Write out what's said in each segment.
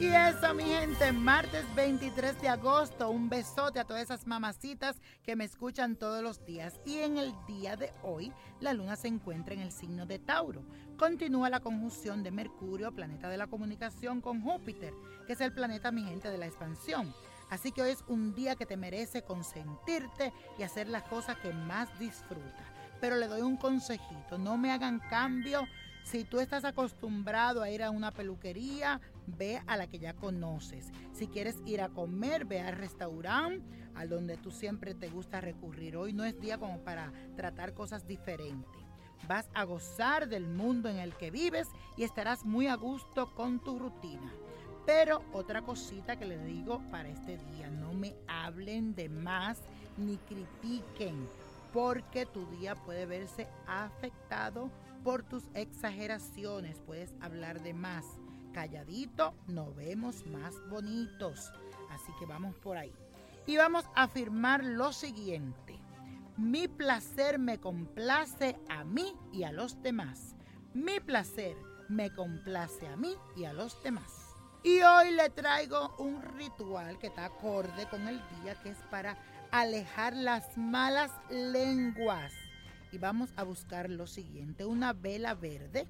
Y eso, mi gente, martes 23 de agosto, un besote a todas esas mamacitas que me escuchan todos los días. Y en el día de hoy, la luna se encuentra en el signo de Tauro. Continúa la conjunción de Mercurio, planeta de la comunicación, con Júpiter, que es el planeta, mi gente, de la expansión. Así que hoy es un día que te merece consentirte y hacer las cosas que más disfrutas. Pero le doy un consejito, no me hagan cambio. Si tú estás acostumbrado a ir a una peluquería, ve a la que ya conoces. Si quieres ir a comer, ve al restaurante, a donde tú siempre te gusta recurrir. Hoy no es día como para tratar cosas diferentes. Vas a gozar del mundo en el que vives y estarás muy a gusto con tu rutina. Pero otra cosita que les digo para este día, no me hablen de más ni critiquen, porque tu día puede verse afectado por tus exageraciones, puedes hablar de más. Calladito, nos vemos más bonitos. Así que vamos por ahí. Y vamos a afirmar lo siguiente. Mi placer me complace a mí y a los demás. Mi placer me complace a mí y a los demás. Y hoy le traigo un ritual que está acorde con el día, que es para alejar las malas lenguas. Y vamos a buscar lo siguiente, una vela verde,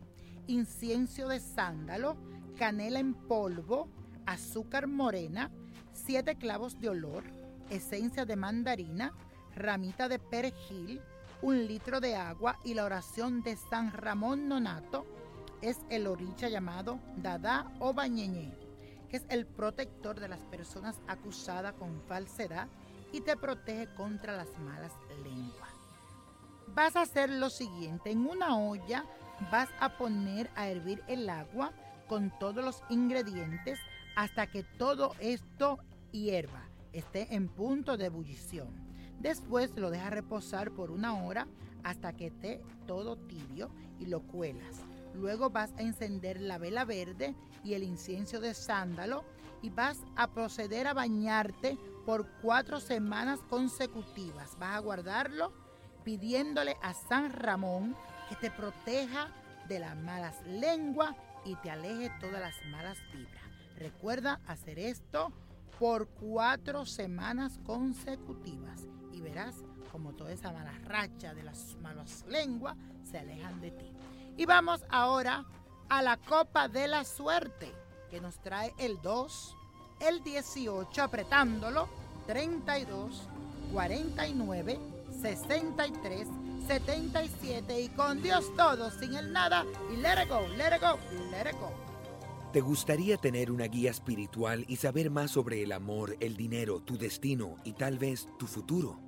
incienso de sándalo, canela en polvo, azúcar morena, siete clavos de olor, esencia de mandarina, ramita de perejil, un litro de agua y la oración de San Ramón Nonato es el oricha llamado Dada o Bañeñe, que es el protector de las personas acusadas con falsedad y te protege contra las malas lenguas. Vas a hacer lo siguiente, en una olla vas a poner a hervir el agua con todos los ingredientes hasta que todo esto hierva, esté en punto de ebullición. Después lo dejas reposar por una hora hasta que esté todo tibio y lo cuelas. Luego vas a encender la vela verde y el incienso de sándalo y vas a proceder a bañarte por cuatro semanas consecutivas. Vas a guardarlo pidiéndole a San Ramón que te proteja de las malas lenguas y te aleje todas las malas vibras. Recuerda hacer esto por cuatro semanas consecutivas y verás como toda esa mala racha de las malas lenguas se alejan de ti. Y vamos ahora a la Copa de la Suerte, que nos trae el 2, el 18, apretándolo, 32, 49, 63, 77 y con Dios todo, sin el nada y let it go, let it go, let it go. ¿Te gustaría tener una guía espiritual y saber más sobre el amor, el dinero, tu destino y tal vez tu futuro?